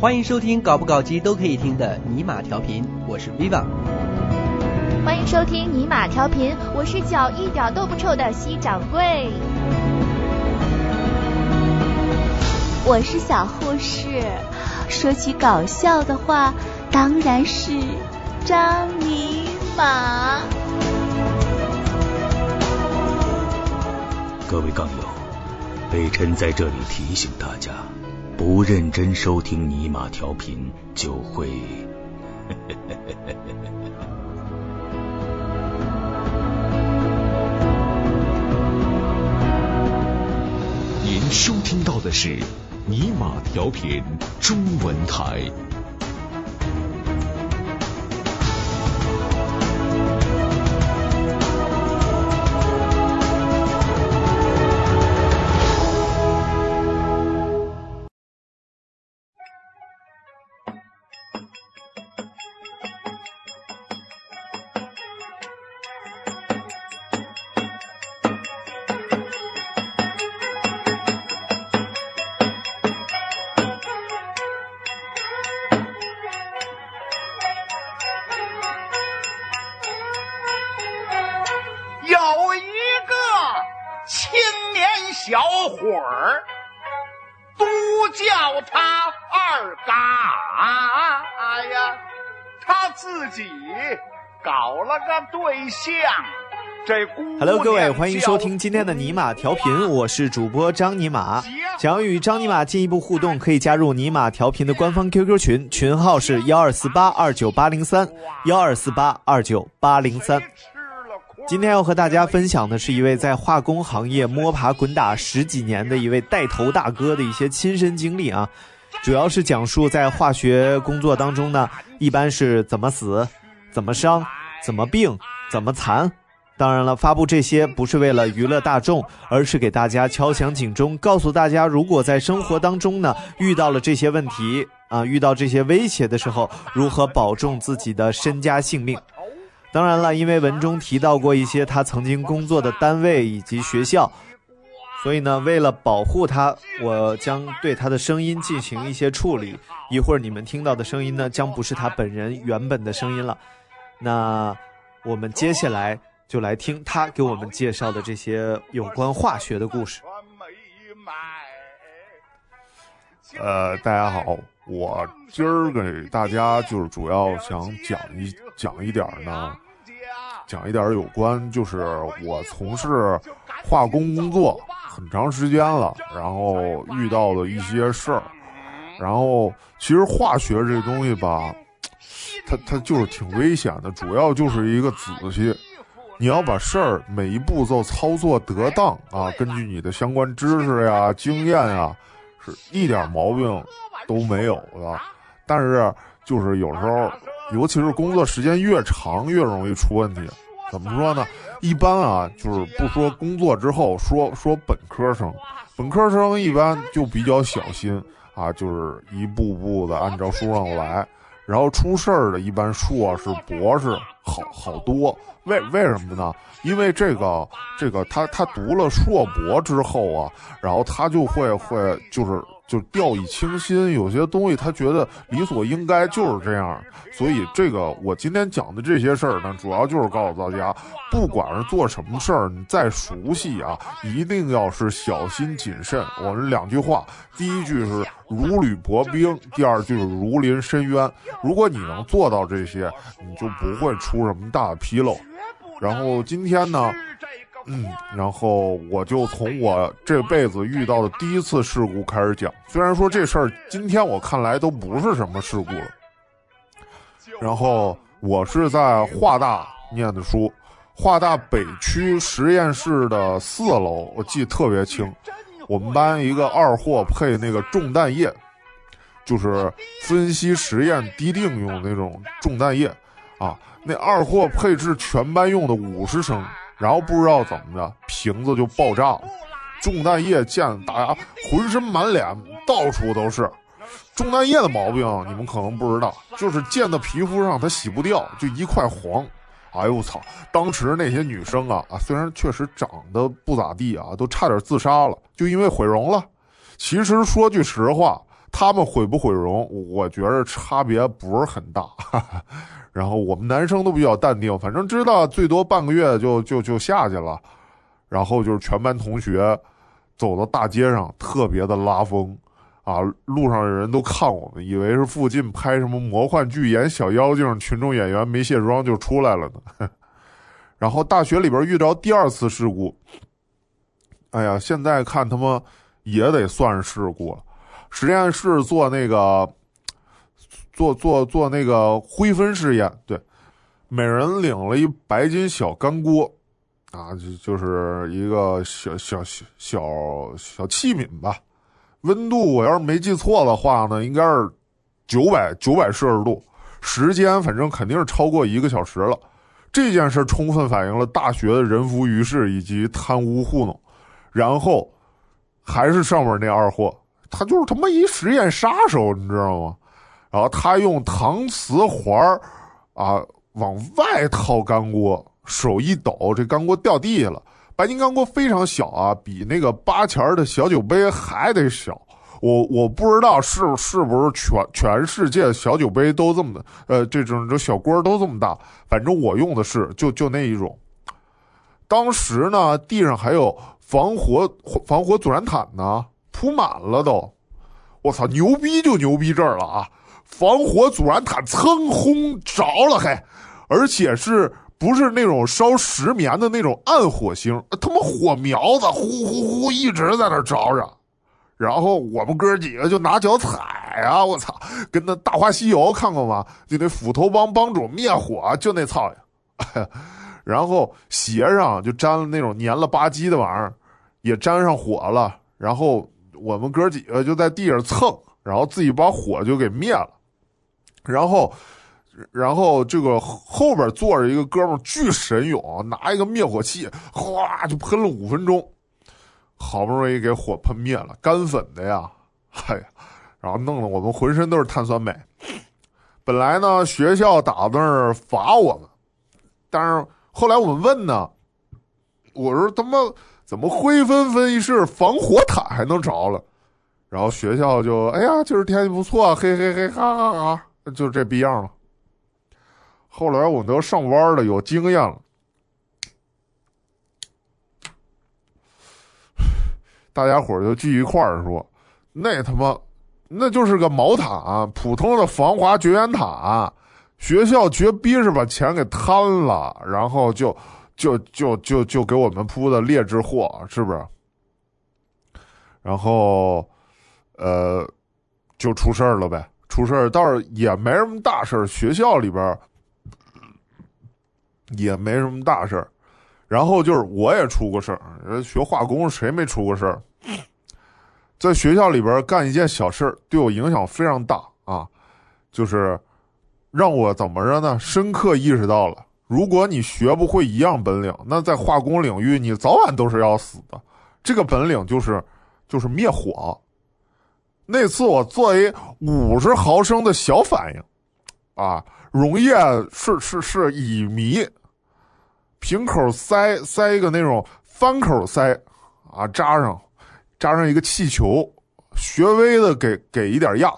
欢迎收听搞不搞基都可以听的尼玛调频，我是 Viva。欢迎收听尼玛调频，我是脚一点都不臭的西掌柜。我是小护士。说起搞笑的话，当然是张尼玛。各位杠友，北辰在这里提醒大家。不认真收听尼玛调频，就会。您收听到的是尼玛调频中文台。对象，这 Hello，各位，欢迎收听今天的尼玛调频，我是主播张尼玛。想要与张尼玛进一步互动，可以加入尼玛调频的官方 QQ 群，群号是幺二四八二九八零三幺二四八二九八零三。今天要和大家分享的是一位在化工行业摸爬滚打十几年的一位带头大哥的一些亲身经历啊，主要是讲述在化学工作当中呢，一般是怎么死，怎么伤。怎么病，怎么残？当然了，发布这些不是为了娱乐大众，而是给大家敲响警钟，告诉大家，如果在生活当中呢遇到了这些问题啊，遇到这些威胁的时候，如何保重自己的身家性命。当然了，因为文中提到过一些他曾经工作的单位以及学校，所以呢，为了保护他，我将对他的声音进行一些处理。一会儿你们听到的声音呢，将不是他本人原本的声音了。那我们接下来就来听他给我们介绍的这些有关化学的故事。呃，大家好，我今儿给大家就是主要想讲一讲一点呢，讲一点有关就是我从事化工工作很长时间了，然后遇到的一些事儿，然后其实化学这东西吧。它它就是挺危险的，主要就是一个仔细，你要把事儿每一步骤操作得当啊，根据你的相关知识呀、经验呀，是一点毛病都没有的。但是就是有时候，尤其是工作时间越长，越容易出问题。怎么说呢？一般啊，就是不说工作之后，说说本科生，本科生一般就比较小心啊，就是一步步的按照书上来。然后出事儿的，一般硕士、博士好好多。为为什么呢？因为这个这个他他读了硕博之后啊，然后他就会会就是。就掉以轻心，有些东西他觉得理所应该就是这样，所以这个我今天讲的这些事儿呢，主要就是告诉大家，不管是做什么事儿，你再熟悉啊，一定要是小心谨慎。我们两句话，第一句是如履薄冰，第二句是如临深渊。如果你能做到这些，你就不会出什么大纰漏。然后今天呢？嗯，然后我就从我这辈子遇到的第一次事故开始讲。虽然说这事儿今天我看来都不是什么事故了。然后我是在华大念的书，华大北区实验室的四楼，我记得特别清。我们班一个二货配那个重氮液，就是分析实验滴定用那种重氮液啊。那二货配置全班用的五十升。然后不知道怎么的，瓶子就爆炸了，中弹液溅大家浑身满脸到处都是。中弹液的毛病你们可能不知道，就是溅到皮肤上它洗不掉，就一块黄。哎呦我操！当时那些女生啊啊，虽然确实长得不咋地啊，都差点自杀了，就因为毁容了。其实说句实话，他们毁不毁容，我觉着差别不是很大。哈 哈然后我们男生都比较淡定，反正知道最多半个月就就就下去了。然后就是全班同学走到大街上，特别的拉风啊！路上的人都看我们，以为是附近拍什么魔幻剧演小妖精，群众演员没卸妆就出来了呢。然后大学里边遇着第二次事故，哎呀，现在看他妈也得算事故了。实验室做那个。做做做那个灰分试验，对，每人领了一白金小干锅，啊，就就是一个小小小小小器皿吧。温度我要是没记错的话呢，应该是九百九百摄氏度。时间反正肯定是超过一个小时了。这件事充分反映了大学的人浮于事以及贪污糊弄。然后还是上面那二货，他就是他妈一实验杀手，你知道吗？然后他用搪瓷环儿啊往外套干锅，手一抖，这干锅掉地下了。白金干锅非常小啊，比那个八钱的小酒杯还得小。我我不知道是是不是全全世界小酒杯都这么的，呃，这种这小锅都这么大。反正我用的是就就那一种。当时呢，地上还有防火防火阻燃毯呢，铺满了都。我操，牛逼就牛逼这儿了啊！防火阻燃毯蹭轰着了，还，而且是不是那种烧石棉的那种暗火星？他妈火苗子呼呼呼一直在那着着，然后我们哥几个就拿脚踩啊！我操，跟那《大话西游》看过吗？就那斧头帮帮主灭火，就那操呀！然后鞋上就沾了那种黏了吧唧的玩意儿，也沾上火了。然后我们哥几个就在地上蹭，然后自己把火就给灭了。然后，然后这个后边坐着一个哥们儿巨神勇，拿一个灭火器，哗就喷了五分钟，好不容易给火喷灭了，干粉的呀，哎呀，然后弄得我们浑身都是碳酸镁。本来呢，学校打算罚我们，但是后来我们问呢，我说他妈怎么灰纷纷一室防火毯还能着了？然后学校就哎呀，今儿天气不错，嘿嘿嘿，哈哈哈。就这逼样了。后来我都上班了，有经验了。大家伙就聚一块儿说：“那他妈，那就是个毛毯，普通的防滑绝缘毯。学校绝逼是把钱给贪了，然后就就就就就给我们铺的劣质货，是不是？然后，呃，就出事儿了呗。”出事儿倒是也没什么大事儿，学校里边也没什么大事儿。然后就是我也出过事儿，学化工谁没出过事儿？在学校里边干一件小事儿，对我影响非常大啊，就是让我怎么着呢？深刻意识到了，如果你学不会一样本领，那在化工领域你早晚都是要死的。这个本领就是就是灭火。那次我做一五十毫升的小反应，啊，溶液是是是乙醚，瓶口塞塞一个那种翻口塞，啊，扎上，扎上一个气球，学微的给给一点压，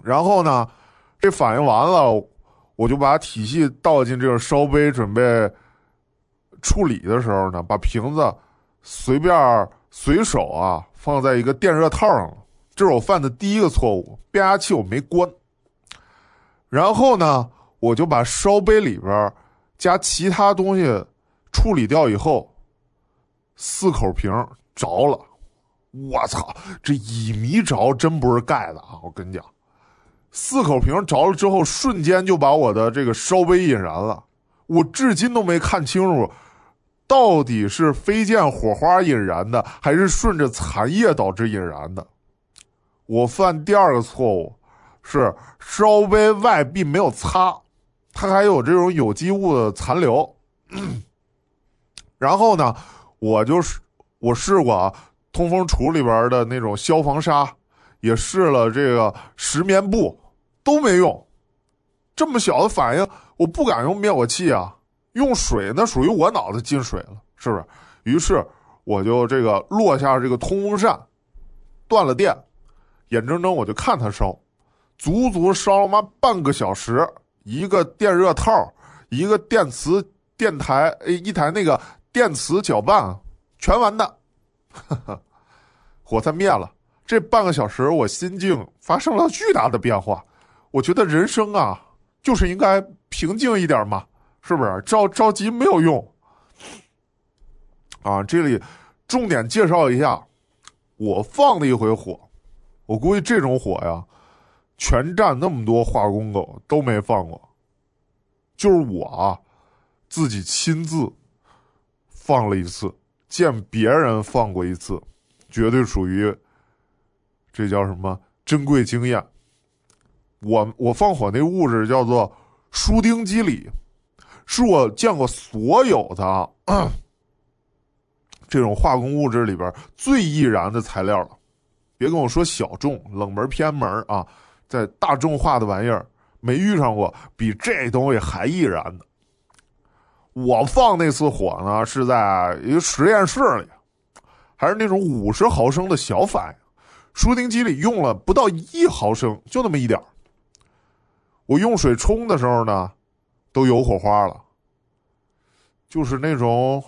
然后呢，这反应完了，我就把体系倒进这个烧杯，准备处理的时候呢，把瓶子随便随手啊。放在一个电热套上了，这是我犯的第一个错误。变压器我没关，然后呢，我就把烧杯里边加其他东西处理掉以后，四口瓶着了。我操，这乙醚着真不是盖的啊！我跟你讲，四口瓶着了之后，瞬间就把我的这个烧杯引燃了。我至今都没看清楚。到底是飞溅火花引燃的，还是顺着残液导致引燃的？我犯第二个错误是烧杯外壁没有擦，它还有这种有机物的残留。然后呢，我就是我试过啊，通风橱里边的那种消防沙，也试了这个石棉布，都没用。这么小的反应，我不敢用灭火器啊。用水那属于我脑子进水了，是不是？于是我就这个落下这个通风扇，断了电，眼睁睁我就看它烧，足足烧了妈半个小时，一个电热套，一个电磁电台，一台那个电磁搅拌，全完蛋。火才灭了，这半个小时我心境发生了巨大的变化。我觉得人生啊，就是应该平静一点嘛，是不是？着着急没有用。啊，这里重点介绍一下，我放的一回火，我估计这种火呀，全站那么多化工狗都没放过，就是我啊，自己亲自放了一次，见别人放过一次，绝对属于这叫什么珍贵经验。我我放火那物质叫做舒丁基锂，是我见过所有的。这种化工物质里边最易燃的材料了，别跟我说小众、冷门、偏门啊，在大众化的玩意儿没遇上过比这东西还易燃的。我放那次火呢，是在一个实验室里，还是那种五十毫升的小反应，舒丁基里用了不到一毫升，就那么一点我用水冲的时候呢，都有火花了，就是那种。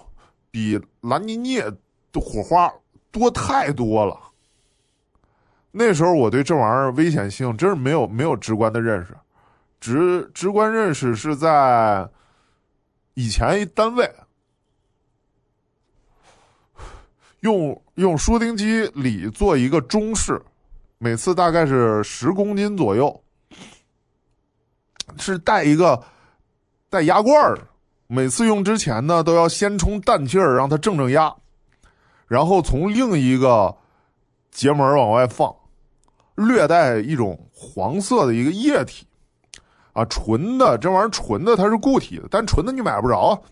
比兰尼涅的火花多太多了。那时候我对这玩意儿危险性真是没有没有直观的认识，直直观认识是在以前一单位用用舒丁机里做一个中式，每次大概是十公斤左右，是带一个带压罐的。每次用之前呢，都要先充氮气儿，让它正正压，然后从另一个节门往外放，略带一种黄色的一个液体，啊，纯的这玩意儿纯的它是固体的，但纯的你买不着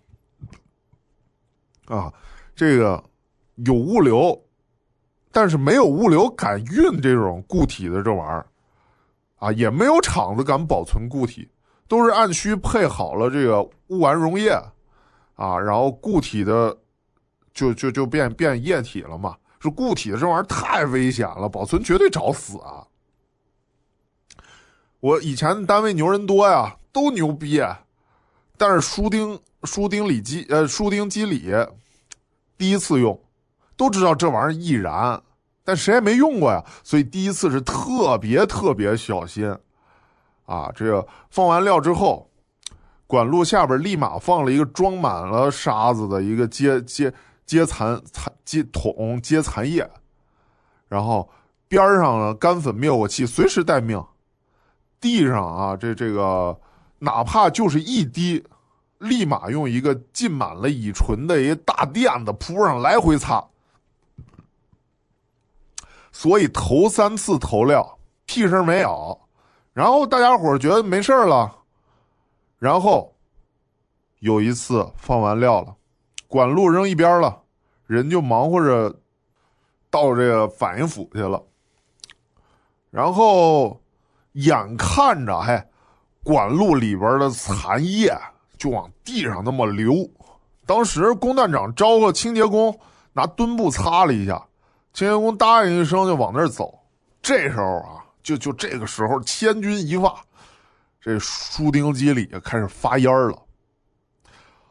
啊，这个有物流，但是没有物流敢运这种固体的这玩意儿，啊，也没有厂子敢保存固体。都是按需配好了这个戊烷溶液，啊，然后固体的就就就变变液体了嘛。是固体的这玩意儿太危险了，保存绝对找死啊！我以前单位牛人多呀，都牛逼，但是舒丁舒丁里基呃舒丁基里第一次用，都知道这玩意儿易燃，但谁也没用过呀，所以第一次是特别特别小心。啊，这个放完料之后，管路下边立马放了一个装满了沙子的一个接接接残残接桶接残液，然后边上呢干粉灭火器随时待命，地上啊这这个哪怕就是一滴，立马用一个浸满了乙醇的一大垫子铺上来回擦，所以头三次投料屁事没有。然后大家伙觉得没事了，然后有一次放完料了，管路扔一边了，人就忙活着到这个反应府去了。然后眼看着，嘿，管路里边的残液就往地上那么流。当时工段长招呼清洁工拿墩布擦了一下，清洁工答应一声就往那儿走。这时候啊。就就这个时候，千钧一发，这舒丁基里开始发烟了。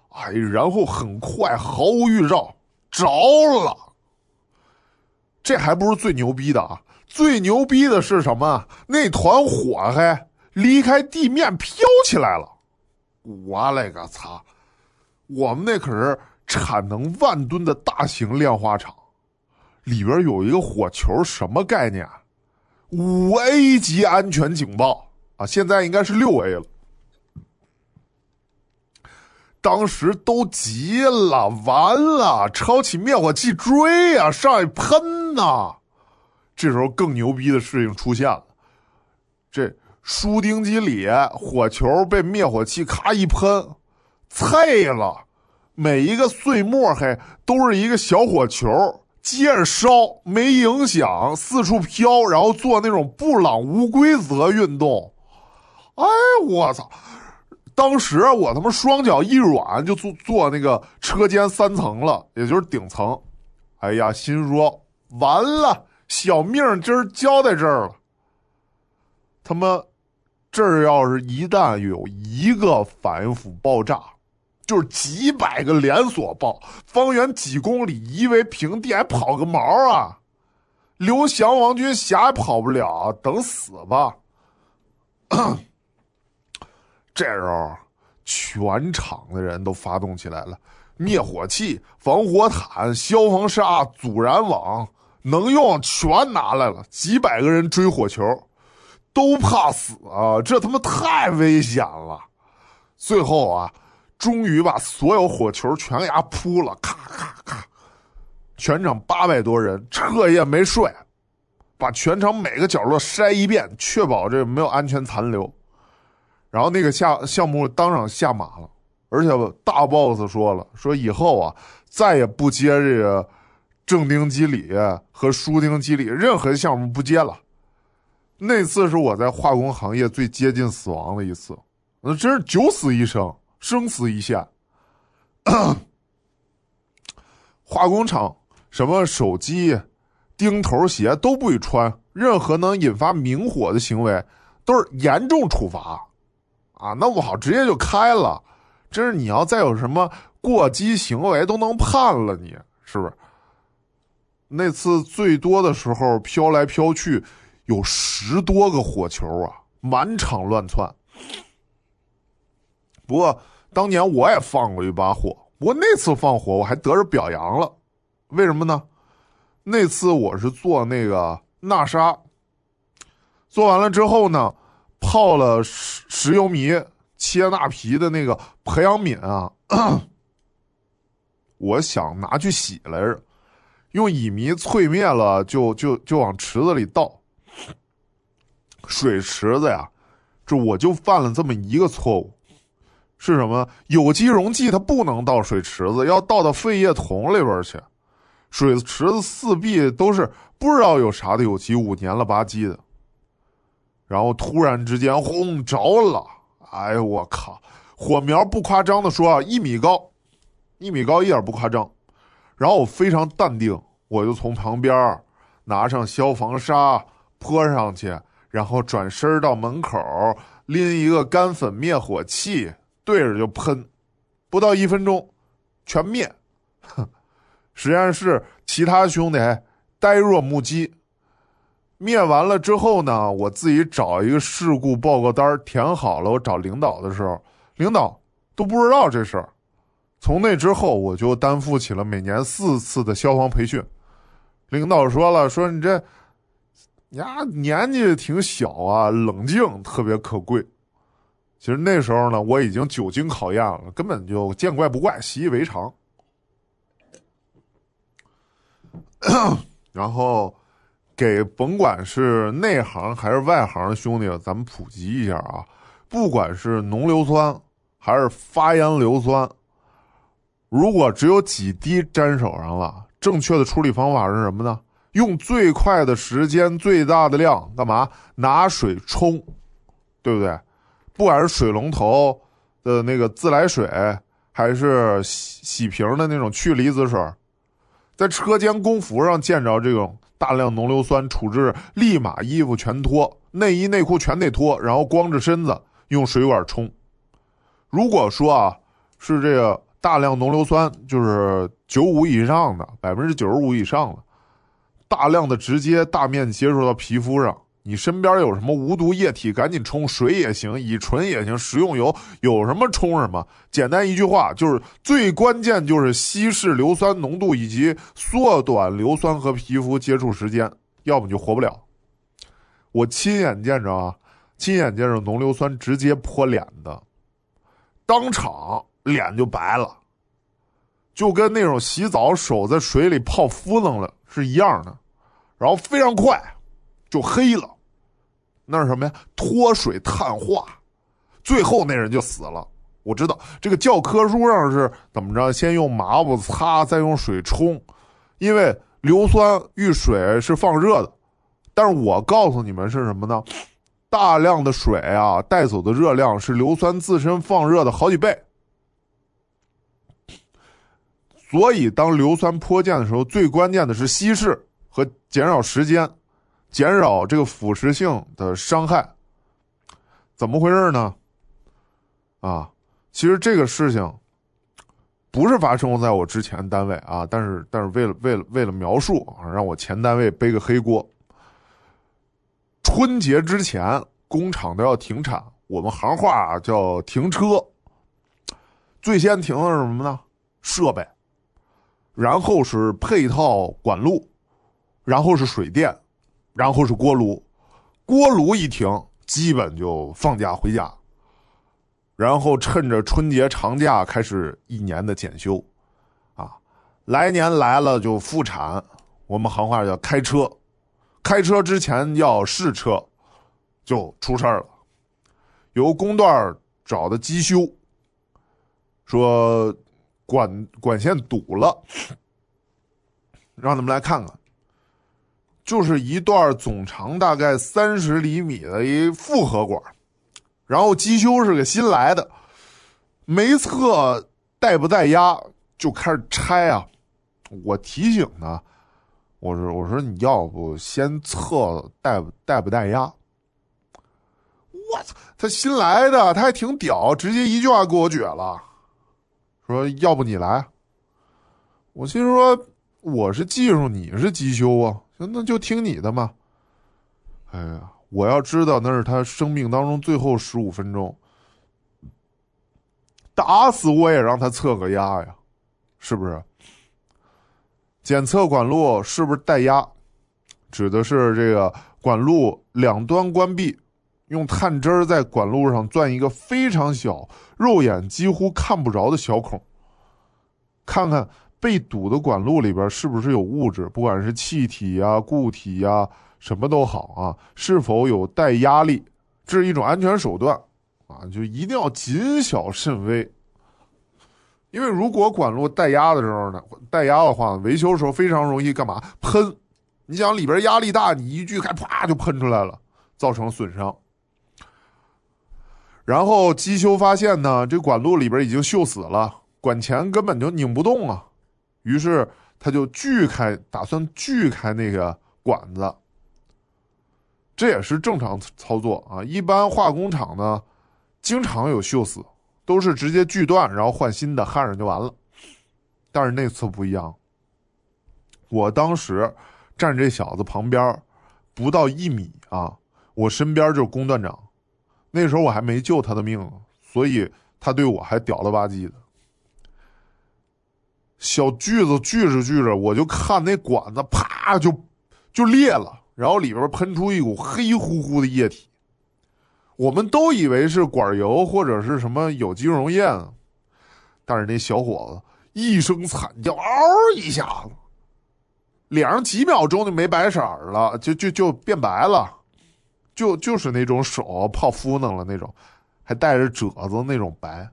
哎，然后很快毫无预兆着了。这还不是最牛逼的啊！最牛逼的是什么？那团火还离开地面飘起来了。我勒个擦！我们那可是产能万吨的大型炼化厂，里边有一个火球，什么概念？五 A 级安全警报啊！现在应该是六 A 了。当时都急了，完了，抄起灭火器追呀，上去喷呐！这时候更牛逼的事情出现了，这舒丁基里火球被灭火器咔一喷，碎了，每一个碎末嘿都是一个小火球。接着烧没影响，四处飘，然后做那种布朗无规则运动。哎，我操！当时我他妈双脚一软，就坐坐那个车间三层了，也就是顶层。哎呀，心说完了，小命今儿交在这儿了。他妈，这儿要是一旦有一个反应釜爆炸，就是几百个连锁爆，方圆几公里夷为平地，还跑个毛啊！刘翔王军霞跑不了，等死吧！这时候，全场的人都发动起来了，灭火器、防火毯、消防沙、阻燃网，能用全拿来了。几百个人追火球，都怕死啊！这他妈太危险了。最后啊，终于把所有火球全给它扑了，咔咔咔！全场八百多人彻夜没睡，把全场每个角落筛一遍，确保这没有安全残留。然后那个下项目当场下马了，而且大 boss 说了，说以后啊再也不接这个正丁基理和输丁基理，任何项目不接了。那次是我在化工行业最接近死亡的一次，那真是九死一生，生死一线。化工厂什么手机、钉头鞋都不许穿，任何能引发明火的行为都是严重处罚。啊，弄不好直接就开了，真是你要再有什么过激行为，都能判了你，是不是？那次最多的时候飘来飘去，有十多个火球啊，满场乱窜。不过当年我也放过一把火，不过那次放火我还得着表扬了，为什么呢？那次我是做那个纳沙，做完了之后呢。泡了石石油米切纳皮的那个培养皿啊，我想拿去洗来着，用乙醚淬灭了，就就就往池子里倒。水池子呀，这我就犯了这么一个错误，是什么？有机溶剂它不能倒水池子，要倒到废液桶里边去。水池子四壁都是不知道有啥的有机物，黏了吧唧的。然后突然之间轰着了，哎呦我靠！火苗不夸张的说啊，一米高，一米高一点不夸张。然后我非常淡定，我就从旁边拿上消防沙泼上去，然后转身到门口拎一个干粉灭火器对着就喷，不到一分钟全灭。实验室其他兄弟呆若木鸡。灭完了之后呢，我自己找一个事故报告单填好了。我找领导的时候，领导都不知道这事儿。从那之后，我就担负起了每年四次的消防培训。领导说了，说你这呀年纪挺小啊，冷静特别可贵。其实那时候呢，我已经久经考验了，根本就见怪不怪，习以为常。然后。给甭管是内行还是外行的兄弟，咱们普及一下啊！不管是浓硫酸还是发烟硫酸，如果只有几滴沾手上了，正确的处理方法是什么呢？用最快的时间、最大的量，干嘛？拿水冲，对不对？不管是水龙头的那个自来水，还是洗洗瓶的那种去离子水，在车间工服上见着这种。大量浓硫酸处置，立马衣服全脱，内衣内裤全得脱，然后光着身子用水管冲。如果说啊是这个大量浓硫酸，就是九五以上的，百分之九十五以上的，大量的直接大面积接触到皮肤上。你身边有什么无毒液体，赶紧冲水也行，乙醇也行，食用油有什么冲什么。简单一句话就是，最关键就是稀释硫酸浓度以及缩短硫酸和皮肤接触时间，要么就活不了。我亲眼见着啊，亲眼见着浓硫酸直接泼脸的，当场脸就白了，就跟那种洗澡手在水里泡敷楞了是一样的，然后非常快就黑了。那是什么呀？脱水碳化，最后那人就死了。我知道这个教科书上是怎么着，先用抹布擦，再用水冲，因为硫酸遇水是放热的。但是我告诉你们是什么呢？大量的水啊，带走的热量是硫酸自身放热的好几倍。所以当硫酸泼溅的时候，最关键的是稀释和减少时间，减少这个腐蚀性的伤害。怎么回事呢？啊，其实这个事情不是发生在我之前单位啊，但是但是为了为了为了描述啊，让我前单位背个黑锅。春节之前，工厂都要停产，我们行话叫停车。最先停的是什么呢？设备，然后是配套管路，然后是水电，然后是锅炉。锅炉一停，基本就放假回家。然后趁着春节长假开始一年的检修，啊，来年来了就复产。我们行话叫开车。开车之前要试车，就出事儿了。由工段找的机修，说管管线堵了，让他们来看看。就是一段总长大概三十厘米的一复合管，然后机修是个新来的，没测带不带压就开始拆啊。我提醒他。我说：“我说你要不先测带带不带压？”我操，他新来的，他还挺屌，直接一句话给我撅了，说：“要不你来？”我心说：“我是技术，你是机修啊，行，那就听你的嘛。”哎呀，我要知道那是他生命当中最后十五分钟，打死我也让他测个压呀，是不是？检测管路是不是带压？指的是这个管路两端关闭，用探针在管路上钻一个非常小、肉眼几乎看不着的小孔，看看被堵的管路里边是不是有物质，不管是气体呀、固体呀，什么都好啊，是否有带压力，这是一种安全手段啊，就一定要谨小慎微。因为如果管路带压的时候呢，带压的话，维修的时候非常容易干嘛？喷！你想里边压力大，你一锯开，啪就喷出来了，造成损伤。然后机修发现呢，这管路里边已经锈死了，管钳根本就拧不动啊。于是他就锯开，打算锯开那个管子。这也是正常操作啊。一般化工厂呢，经常有锈死。都是直接锯断，然后换新的焊上就完了。但是那次不一样，我当时站这小子旁边，不到一米啊，我身边就是工段长。那时候我还没救他的命，所以他对我还屌了吧唧的。小锯子锯着锯着，我就看那管子啪就就裂了，然后里边喷出一股黑乎乎的液体。我们都以为是管油或者是什么有机溶液，但是那小伙子一声惨叫，嗷一下子，脸上几秒钟就没白色了，就就就变白了，就就是那种手泡芙弄了那种，还带着褶子那种白。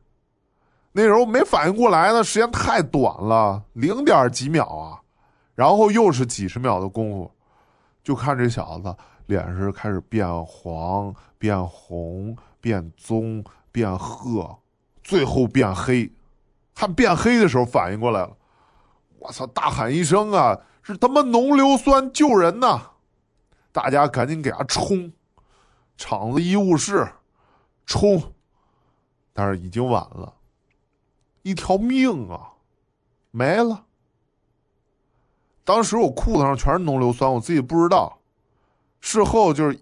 那时候没反应过来呢，时间太短了，零点几秒啊，然后又是几十秒的功夫，就看这小子。脸是开始变黄、变红、变棕、变褐，最后变黑。还变黑的时候反应过来了，我操！大喊一声啊，是他妈浓硫酸救人呐！大家赶紧给他冲，厂子医务室冲，但是已经晚了，一条命啊没了。当时我裤子上全是浓硫酸，我自己不知道。事后就是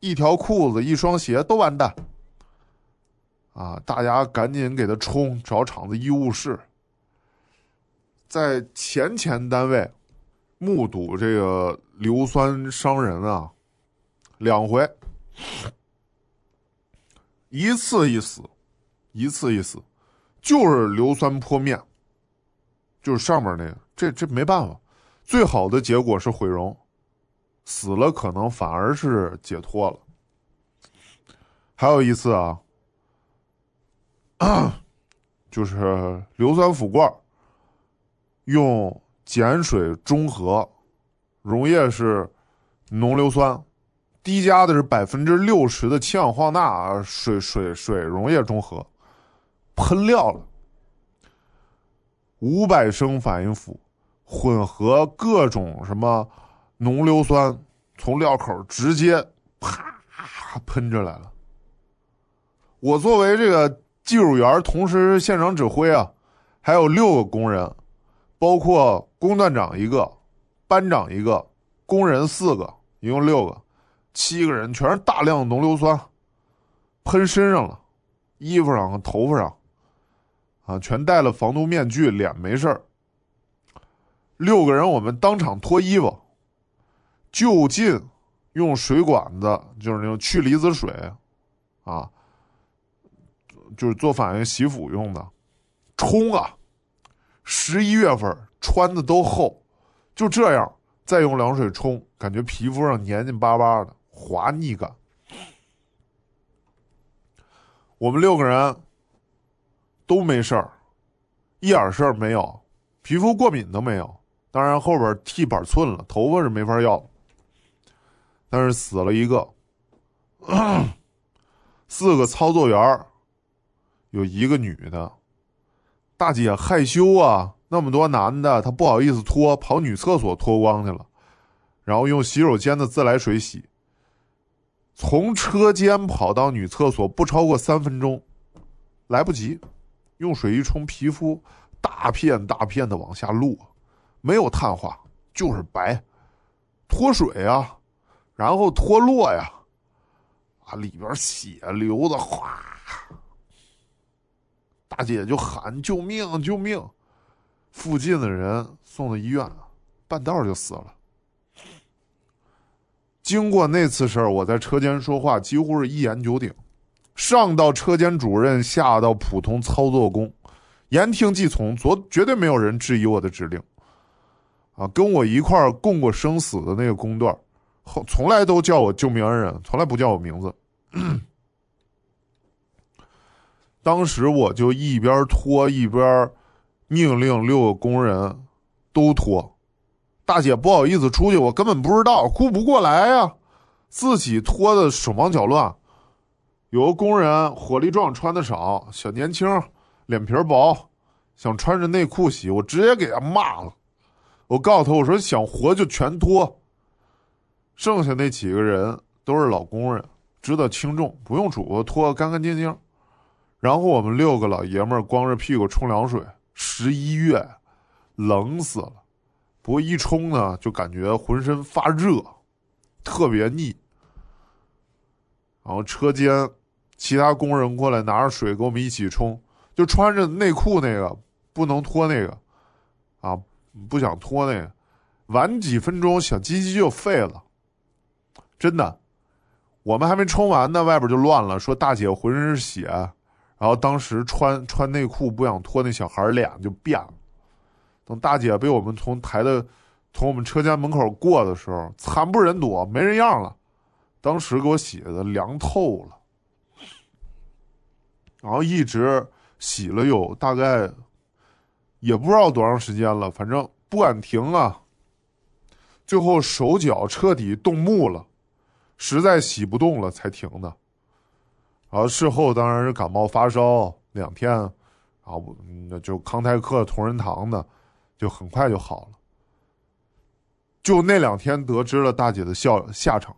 一条裤子、一双鞋都完蛋啊！大家赶紧给他冲，找厂子医务室。在前前单位目睹这个硫酸伤人啊，两回，一次一死，一次一死，就是硫酸泼面，就是上面那个，这这没办法，最好的结果是毁容。死了可能反而是解脱了。还有一次啊，就是硫酸腐罐用碱水中和，溶液是浓硫酸，滴加的是百分之六十的氢氧化钠水水水溶液中和，喷料了，五百升反应釜混合各种什么。浓硫酸从料口直接啪喷着来了。我作为这个技术员，同时现场指挥啊，还有六个工人，包括工段长一个，班长一个，工人四个，一共六个，七个人全是大量浓硫酸喷身上了，衣服上和头发上，啊，全戴了防毒面具，脸没事儿。六个人我们当场脱衣服，就近用水管子，就是那种去离子水，啊。就是做反应洗肤用的，冲啊！十一月份穿的都厚，就这样再用凉水冲，感觉皮肤上黏黏巴巴的，滑腻感。我们六个人都没事儿，一点事儿没有，皮肤过敏都没有。当然后边剃板寸了，头发是没法要，但是死了一个，四个操作员有一个女的，大姐害羞啊，那么多男的，她不好意思脱，跑女厕所脱光去了，然后用洗手间的自来水洗。从车间跑到女厕所不超过三分钟，来不及，用水一冲，皮肤大片大片的往下落，没有碳化，就是白，脱水啊，然后脱落呀，啊里边血流的哗。大姐就喊救命救命！附近的人送到医院，半道就死了。经过那次事儿，我在车间说话几乎是一言九鼎，上到车间主任，下到普通操作工，言听计从，昨绝对没有人质疑我的指令。啊，跟我一块儿共过生死的那个工段，后从来都叫我救命恩人，从来不叫我名字。当时我就一边拖一边命令六个工人都拖。大姐不好意思出去，我根本不知道，顾不过来呀，自己拖的手忙脚乱。有个工人火力壮，穿的少，小年轻，脸皮薄，想穿着内裤洗，我直接给他骂了。我告诉他，我说想活就全脱。剩下那几个人都是老工人，知道轻重，不用嘱咐脱干干净净。然后我们六个老爷们儿光着屁股冲凉水，十一月，冷死了。不过一冲呢，就感觉浑身发热，特别腻。然后车间其他工人过来拿着水跟我们一起冲，就穿着内裤那个不能脱那个，啊，不想脱那个，晚几分钟小鸡鸡就废了，真的。我们还没冲完呢，外边就乱了，说大姐浑身是血。然后当时穿穿内裤不想脱，那小孩脸就变了。等大姐被我们从抬的从我们车间门口过的时候，惨不忍睹，没人样了。当时给我洗的凉透了，然后一直洗了有大概也不知道多长时间了，反正不敢停啊。最后手脚彻底冻木了，实在洗不动了才停的。然后事后当然是感冒发烧两天，然后那就康泰克同仁堂的，就很快就好了。就那两天得知了大姐的下下场，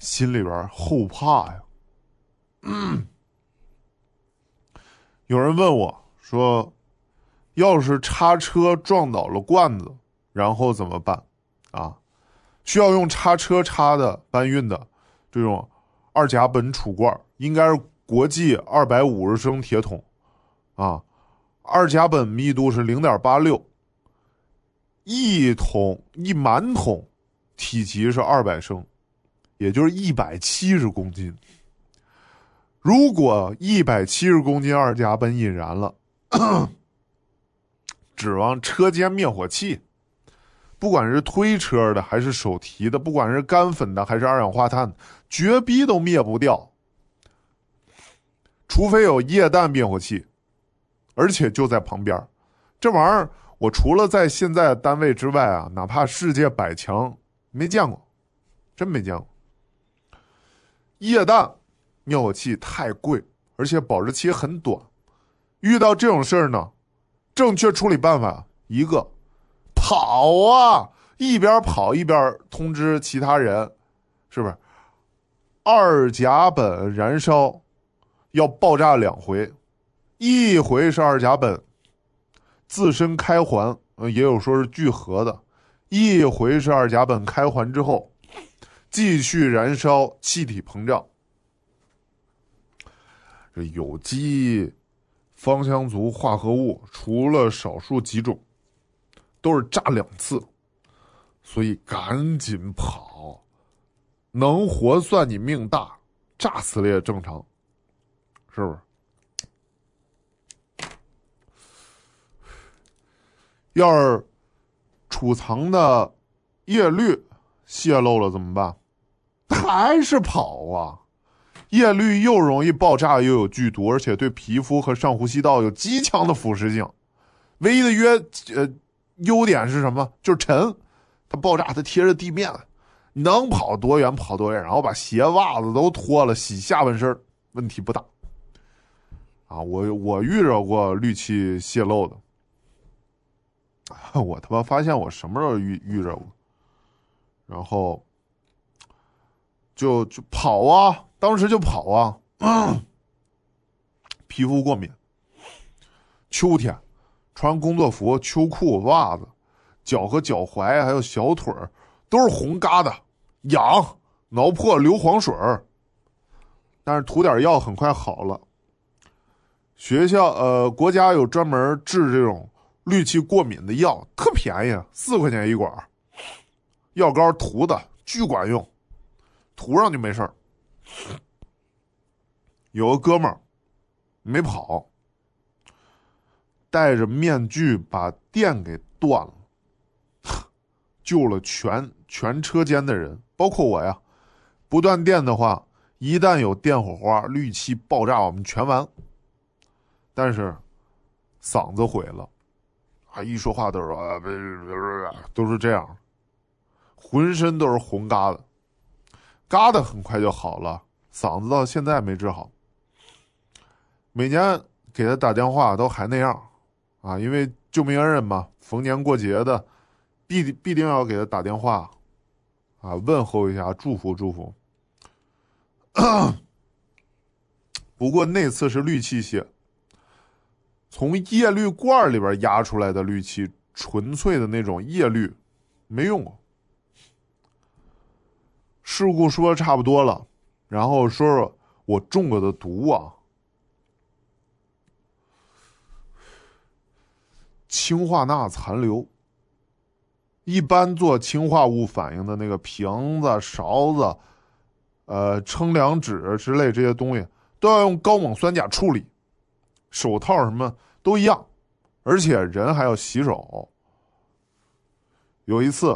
心里边后怕呀。嗯 有人问我说：“要是叉车撞倒了罐子，然后怎么办？”啊，需要用叉车叉的搬运的这种。二甲苯储罐应该是国际二百五十升铁桶，啊，二甲苯密度是零点八六，一桶一满桶体积是二百升，也就是一百七十公斤。如果一百七十公斤二甲苯引燃了，指望车间灭火器。不管是推车的还是手提的，不管是干粉的还是二氧化碳，绝逼都灭不掉。除非有液氮灭火器，而且就在旁边。这玩意儿，我除了在现在单位之外啊，哪怕世界百强没见过，真没见过。液氮灭火器太贵，而且保质期很短。遇到这种事儿呢，正确处理办法一个。跑啊！一边跑一边通知其他人，是不是？二甲苯燃烧要爆炸两回，一回是二甲苯自身开环，也有说是聚合的；一回是二甲苯开环之后继续燃烧，气体膨胀。有机芳香族化合物，除了少数几种，都是炸两次，所以赶紧跑。能活算你命大，炸死了也正常，是不是？要是储藏的叶绿泄露了怎么办？还是跑啊！叶绿又容易爆炸，又有剧毒，而且对皮肤和上呼吸道有极强的腐蚀性。唯一的约呃优点是什么？就是沉，它爆炸它贴着地面。能跑多远跑多远，然后把鞋袜子都脱了，洗下半身，问题不大。啊，我我遇着过氯气泄漏的，我他妈发现我什么时候遇遇着过，然后就就跑啊，当时就跑啊，皮肤过敏，秋天穿工作服、秋裤、袜子，脚和脚踝还有小腿都是红疙瘩。痒，挠破流黄水儿，但是涂点药很快好了。学校呃，国家有专门治这种氯气过敏的药，特便宜，四块钱一管药膏涂的巨管用，涂上就没事儿。有个哥们儿没跑，戴着面具把电给断了，救了全全车间的人。包括我呀，不断电的话，一旦有电火花，氯气爆炸，我们全完。但是嗓子毁了，啊，一说话都是啊，都是这样，浑身都是红疙瘩，嘎的很快就好了，嗓子到现在没治好。每年给他打电话都还那样，啊，因为救命恩人嘛，逢年过节的，必必定要给他打电话。啊，问候一下，祝福祝福。不过那次是氯气泄，从叶绿罐里边压出来的氯气，纯粹的那种叶绿，没用过。事故说的差不多了，然后说说我中过的毒啊，氢化钠残留。一般做氢化物反应的那个瓶子、勺子、呃称量纸之类这些东西，都要用高锰酸钾处理，手套什么都一样，而且人还要洗手。有一次，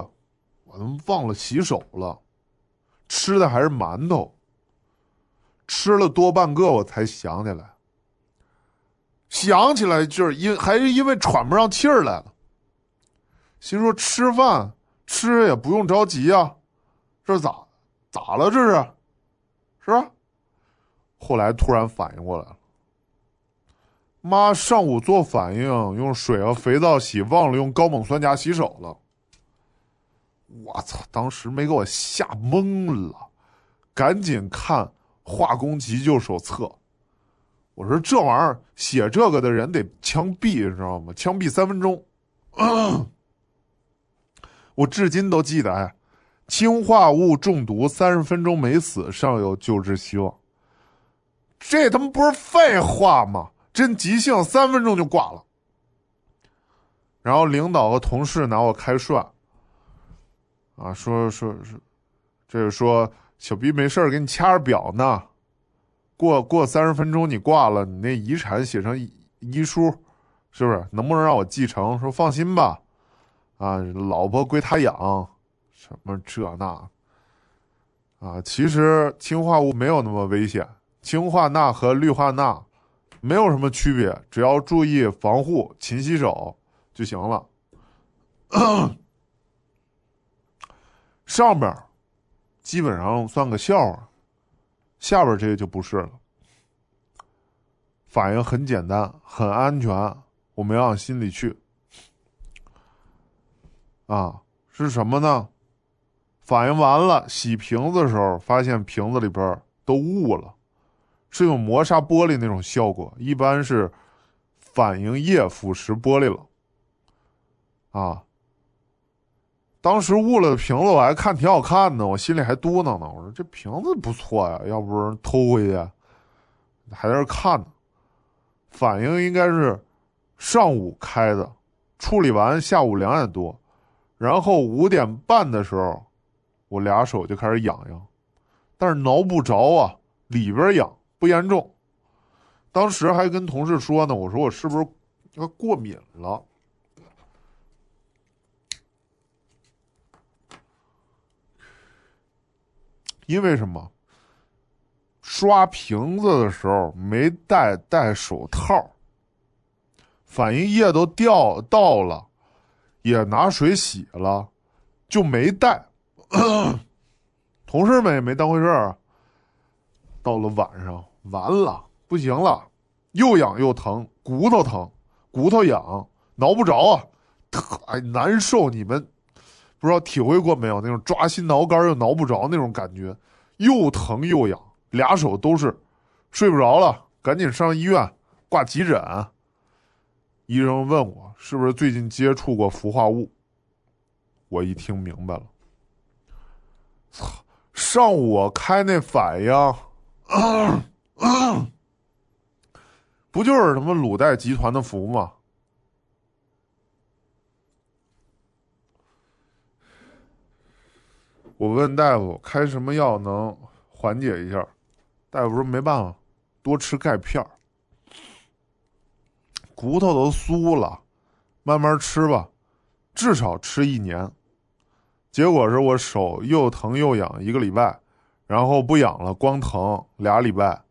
我他妈忘了洗手了，吃的还是馒头，吃了多半个我才想起来，想起来就是因还是因为喘不上气儿来了。心说吃饭吃也不用着急啊，这咋咋了？这是是吧？后来突然反应过来了，妈上午做反应用水和肥皂洗，忘了用高锰酸钾洗手了。我操！当时没给我吓懵了，赶紧看化工急救手册。我说这玩意儿写这个的人得枪毙，你知道吗？枪毙三分钟。我至今都记得，哎，氰化物中毒三十分钟没死，尚有救治希望。这他妈不是废话吗？真急性，三分钟就挂了。然后领导和同事拿我开涮，啊，说说说，这是说小逼没事给你掐着表呢。过过三十分钟你挂了，你那遗产写成遗书，是不是？能不能让我继承？说放心吧。啊，老婆归他养，什么这那，啊，其实氢化物没有那么危险，氢化钠和氯化钠没有什么区别，只要注意防护、勤洗手就行了。上边基本上算个笑话，下边这个就不是了。反应很简单，很安全，我没往心里去。啊，是什么呢？反应完了，洗瓶子的时候发现瓶子里边都雾了，是有磨砂玻璃那种效果，一般是反应液腐蚀玻璃了。啊，当时误了瓶子我还看挺好看的，我心里还嘟囔呢，我说这瓶子不错呀，要不是偷回去，还在这看呢。反应应该是上午开的，处理完下午两点多，然后五点半的时候，我俩手就开始痒痒，但是挠不着啊，里边痒不严重。当时还跟同事说呢，我说我是不是要过敏了？因为什么？刷瓶子的时候没戴戴手套，反应液都掉到了，也拿水洗了，就没戴。同事们也没当回事儿。到了晚上，完了，不行了，又痒又疼，骨头疼，骨头痒，挠不着啊，太难受。你们不知道体会过没有？那种抓心挠肝又挠不着那种感觉，又疼又痒。俩手都是，睡不着了，赶紧上医院挂急诊。医生问我是不是最近接触过氟化物，我一听明白了。操！上午我开那反应，不就是什么鲁代集团的氟吗？我问大夫开什么药能缓解一下。大夫说没办法，多吃钙片儿骨头都酥了，慢慢吃吧，至少吃一年。结果是我手又疼又痒一个礼拜，然后不痒了，光疼俩礼拜，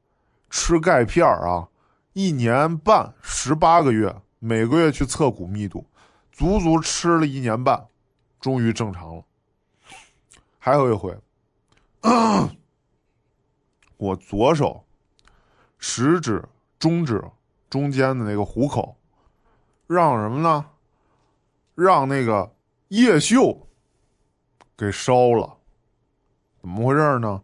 吃钙片儿啊，一年半十八个月，每个月去测骨密度，足足吃了一年半，终于正常了。还有一回。我左手食指、中指中间的那个虎口，让什么呢？让那个叶锈给烧了。怎么回事呢？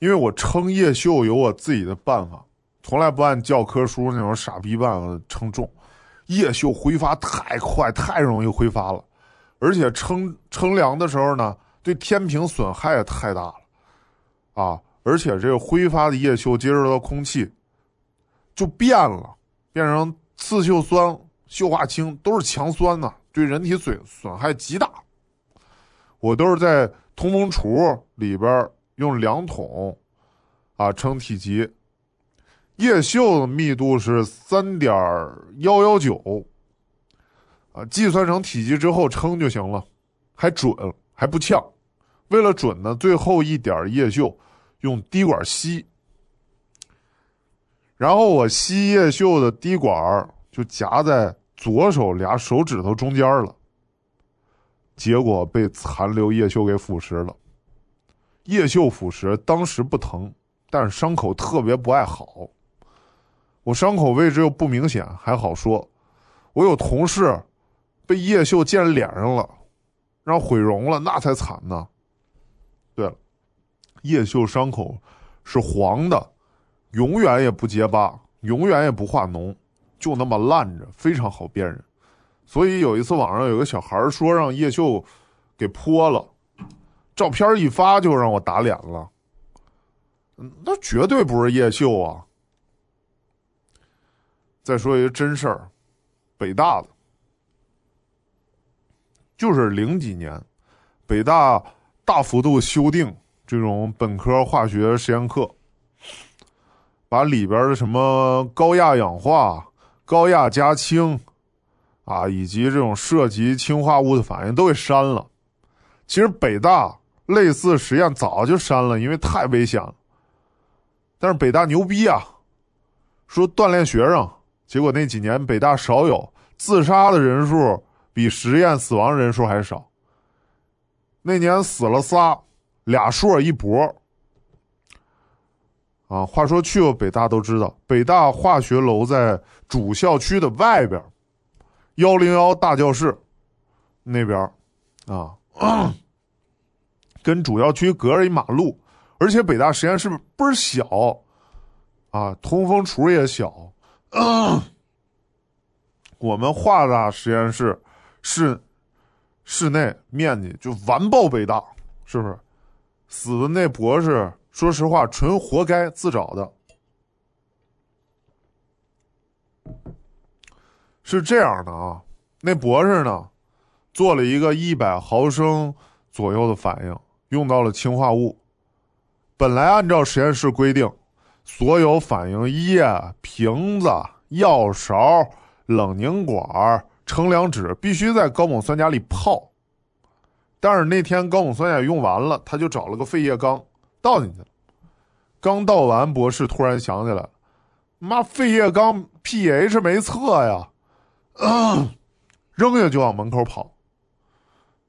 因为我称叶锈有我自己的办法，从来不按教科书那种傻逼办法称重。叶锈挥发太快，太容易挥发了，而且称称量的时候呢，对天平损害也太大了，啊。而且这个挥发的叶锈接触到空气，就变了，变成次溴酸、溴化氢，都是强酸呐，对人体损损害极大。我都是在通风橱里边用量筒啊称体积，叶锈的密度是三点幺幺九啊，计算成体积之后称就行了，还准还不呛。为了准呢，最后一点叶锈。用滴管吸，然后我吸叶锈的滴管就夹在左手俩手指头中间了，结果被残留叶锈给腐蚀了。叶锈腐蚀当时不疼，但是伤口特别不爱好。我伤口位置又不明显，还好说。我有同事被叶锈溅脸上了，让毁容了，那才惨呢。对了。叶秀伤口是黄的，永远也不结疤，永远也不化脓，就那么烂着，非常好辨认。所以有一次网上有个小孩说让叶秀给泼了，照片一发就让我打脸了。那绝对不是叶秀啊！再说一个真事儿，北大的，就是零几年，北大大幅度修订。这种本科化学实验课，把里边的什么高压氧化、高压加氢，啊，以及这种涉及氢化物的反应都给删了。其实北大类似实验早就删了，因为太危险了。但是北大牛逼啊，说锻炼学生，结果那几年北大少有自杀的人数比实验死亡人数还少。那年死了仨。俩硕一博，啊，话说去过北大都知道，北大化学楼在主校区的外边，幺零幺大教室那边，啊，跟主校区隔着一马路，而且北大实验室倍儿小，啊，通风处也小。我们华大实验室是室内面积就完爆北大，是不是？死的那博士，说实话，纯活该，自找的。是这样的啊，那博士呢，做了一个一百毫升左右的反应，用到了氰化物。本来按照实验室规定，所有反应液、瓶子、药勺、冷凝管儿、称量纸必须在高锰酸钾里泡。但是那天高锰酸钾用完了，他就找了个废液缸倒进去了。刚倒完，博士突然想起来妈，废液缸 pH 没测呀！扔下就往门口跑，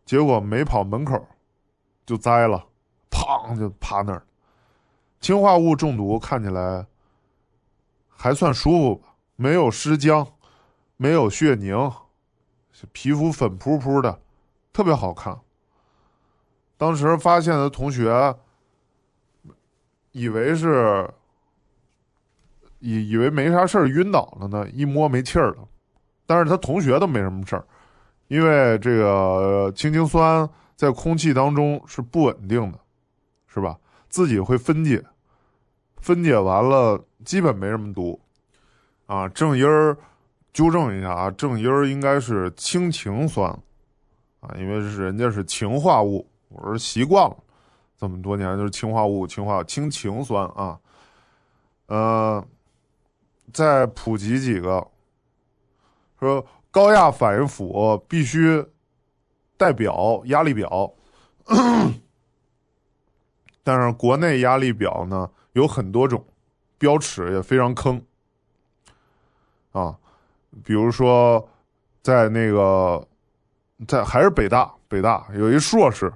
结果没跑门口，就栽了，砰就趴那儿。氰化物中毒看起来还算舒服吧，没有尸僵，没有血凝，皮肤粉扑扑的，特别好看。当时发现的同学以为是以以为没啥事儿晕倒了呢，一摸没气儿了。但是他同学都没什么事儿，因为这个氢氰酸在空气当中是不稳定的，是吧？自己会分解，分解完了基本没什么毒，啊，正音儿纠正一下啊，正音儿应该是氢氰酸，啊，因为是人家是氰化物，我是习惯了，这么多年就是氰化物，氰化氢氰酸啊，呃，再普及几个。说高压反应釜必须带表压力表，但是国内压力表呢有很多种，标尺也非常坑啊。比如说在那个在还是北大，北大有一硕士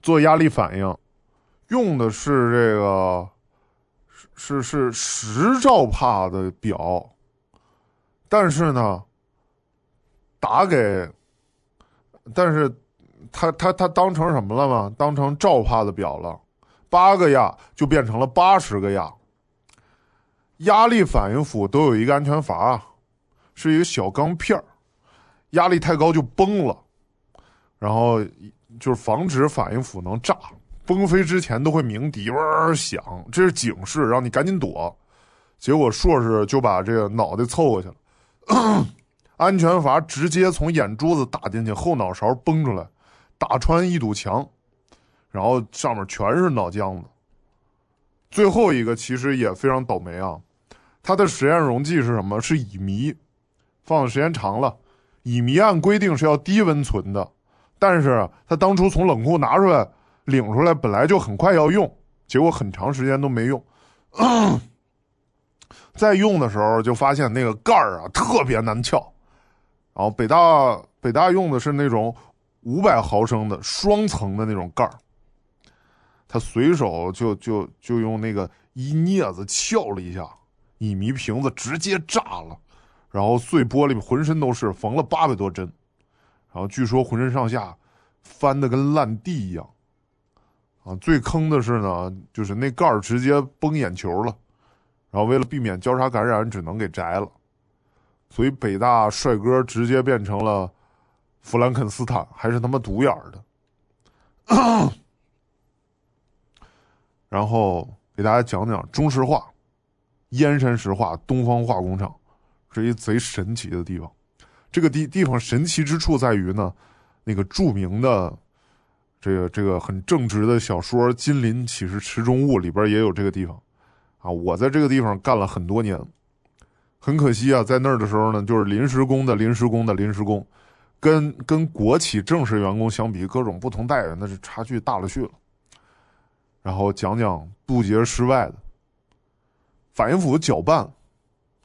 做压力反应，用的是这个是是是十兆帕的表，但是呢。打给，但是他他他当成什么了吗？当成兆帕的表了，八个压就变成了八十个压。压力反应釜都有一个安全阀，是一个小钢片儿压力太高就崩了，然后就是防止反应釜能炸，崩飞之前都会鸣笛嗡响，这是警示，让你赶紧躲。结果硕士就把这个脑袋凑过去了。安全阀直接从眼珠子打进去，后脑勺崩出来，打穿一堵墙，然后上面全是脑浆子。最后一个其实也非常倒霉啊，它的实验溶剂是什么？是乙醚，放的时间长了，乙醚按规定是要低温存的，但是他当初从冷库拿出来领出来，本来就很快要用，结果很长时间都没用。在用的时候就发现那个盖儿啊特别难撬。然后北大北大用的是那种五百毫升的双层的那种盖儿，他随手就就就用那个一镊子撬了一下，乙醚瓶子直接炸了，然后碎玻璃浑身都是，缝了八百多针，然后据说浑身上下翻的跟烂地一样，啊，最坑的是呢，就是那盖儿直接崩眼球了，然后为了避免交叉感染，只能给摘了。所以北大帅哥直接变成了弗兰肯斯坦，还是他妈独眼的。然后给大家讲讲中石化，燕山石化、东方化工厂是一贼神奇的地方。这个地地方神奇之处在于呢，那个著名的这个这个很正直的小说《金鳞岂是池中物》里边也有这个地方啊。我在这个地方干了很多年。很可惜啊，在那儿的时候呢，就是临时工的临时工的临时工，跟跟国企正式员工相比，各种不同待遇那是差距大了去了。然后讲讲渡劫失败的反应釜搅拌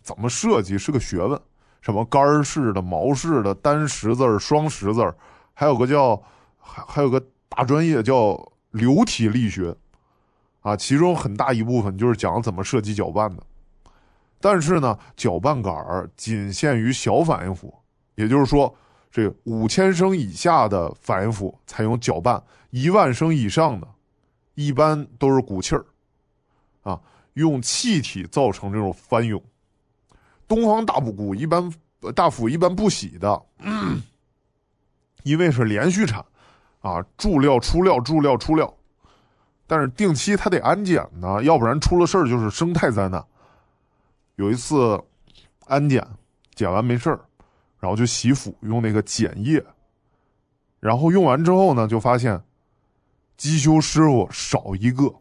怎么设计是个学问，什么杆式的、毛式的、单十字、双十字，还有个叫还还有个大专业叫流体力学，啊，其中很大一部分就是讲怎么设计搅拌的。但是呢，搅拌杆儿仅限于小反应釜，也就是说，这五千升以下的反应釜采用搅拌，一万升以上的，一般都是鼓气儿，啊，用气体造成这种翻涌。东方大补鼓一般大釜一般不洗的，嗯、因为是连续产，啊，注料出料注料出料，但是定期它得安检呢，要不然出了事儿就是生态灾难。有一次安检，检完没事儿，然后就洗釜用那个碱液，然后用完之后呢，就发现机修师傅少一个，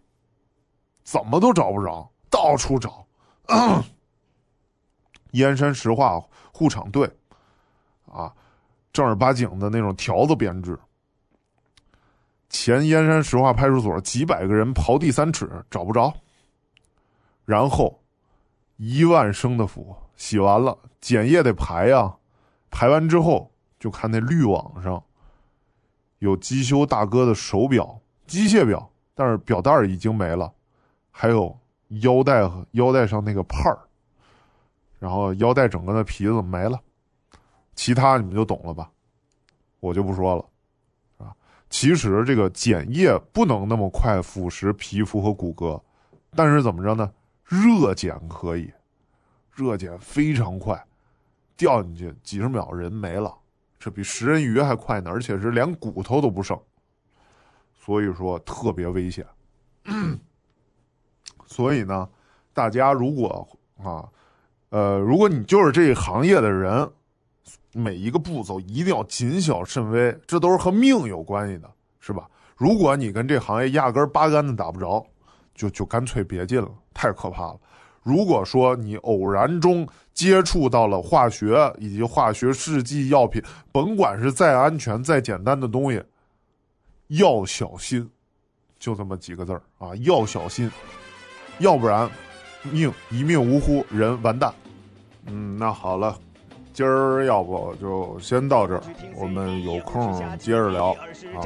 怎么都找不着，到处找。燕山石化护厂队，啊，正儿八经的那种条子编制。前燕山石化派出所几百个人刨地三尺找不着，然后一万升的釜洗完了，碱液得排呀，排完之后就看那滤网上有机修大哥的手表、机械表，但是表带已经没了，还有腰带和腰带上那个帕儿。然后腰带整个的皮子没了，其他你们就懂了吧？我就不说了，啊，其实这个碱液不能那么快腐蚀皮肤和骨骼，但是怎么着呢？热碱可以，热碱非常快，掉进去几十秒人没了，这比食人鱼还快呢，而且是连骨头都不剩，所以说特别危险。所以呢，大家如果啊。呃，如果你就是这一行业的人，每一个步骤一定要谨小慎微，这都是和命有关系的，是吧？如果你跟这行业压根八竿子打不着，就就干脆别进了，太可怕了。如果说你偶然中接触到了化学以及化学试剂药品，甭管是再安全再简单的东西，要小心，就这么几个字儿啊，要小心，要不然。命一命呜呼，人完蛋。嗯，那好了，今儿要不就先到这儿，我们有空接着聊啊。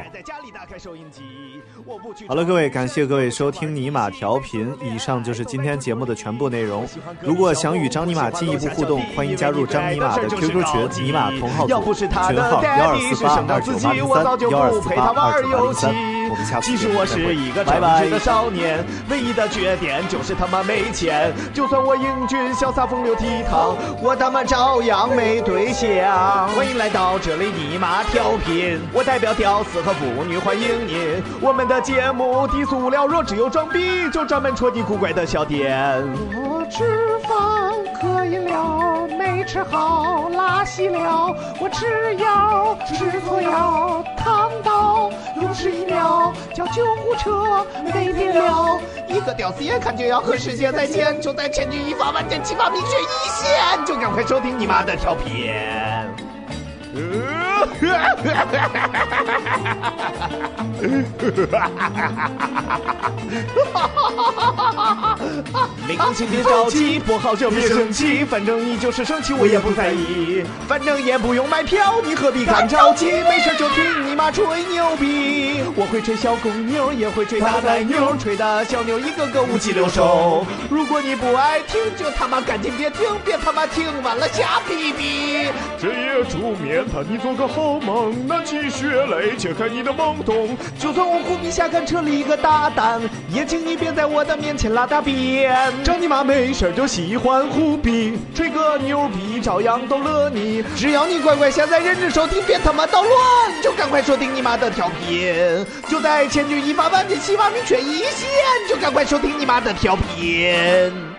好了，各位，感谢各位收听尼玛调频，以上就是今天节目的全部内容。如果想与张尼玛进一步互动，欢迎加入张尼玛的 QQ 群，尼玛同号组，群号幺二四八二九八零三幺二四八二九八零三。其实我是一个正直的少年，唯一的缺点就是他妈没钱。就算我英俊潇洒风流倜傥，我他妈照样没对象。欢迎来到这里尼玛调频，我代表屌丝和腐女欢迎您。我们的节目低俗无聊，若只有装逼，就专门戳你古怪的小点。我吃饭喝饮料，没吃好拉稀了。我吃药吃错药，烫到用时一秒，叫救护车没电了。一个屌丝眼看就要和世界再见，就在千钧一发万箭齐发，命悬一线，就赶快收听你妈的调频。没空请别着急，不好就别生气，反正你就是生气我也不在意，反正也不用买票，你何必干着急？没事就听你妈吹牛逼，我会吹小公牛，也会吹大奶牛，吹的小牛一个个五脊六兽。如果你不爱听，就他妈赶紧别听，别他妈听完了瞎逼逼。这夜煮面谈，你做个好梦，拿起血泪切开你的懵懂。就算我虎皮下看扯了一个大蛋，也请你别在我的面前拉大便。张你妈没事就喜欢胡逼，吹个牛逼照样都乐你。只要你乖乖下载认真收听，别他妈捣乱，就赶快收听你妈的调频。就在千钧一发万箭齐发命悬一线，就赶快收听你妈的调频。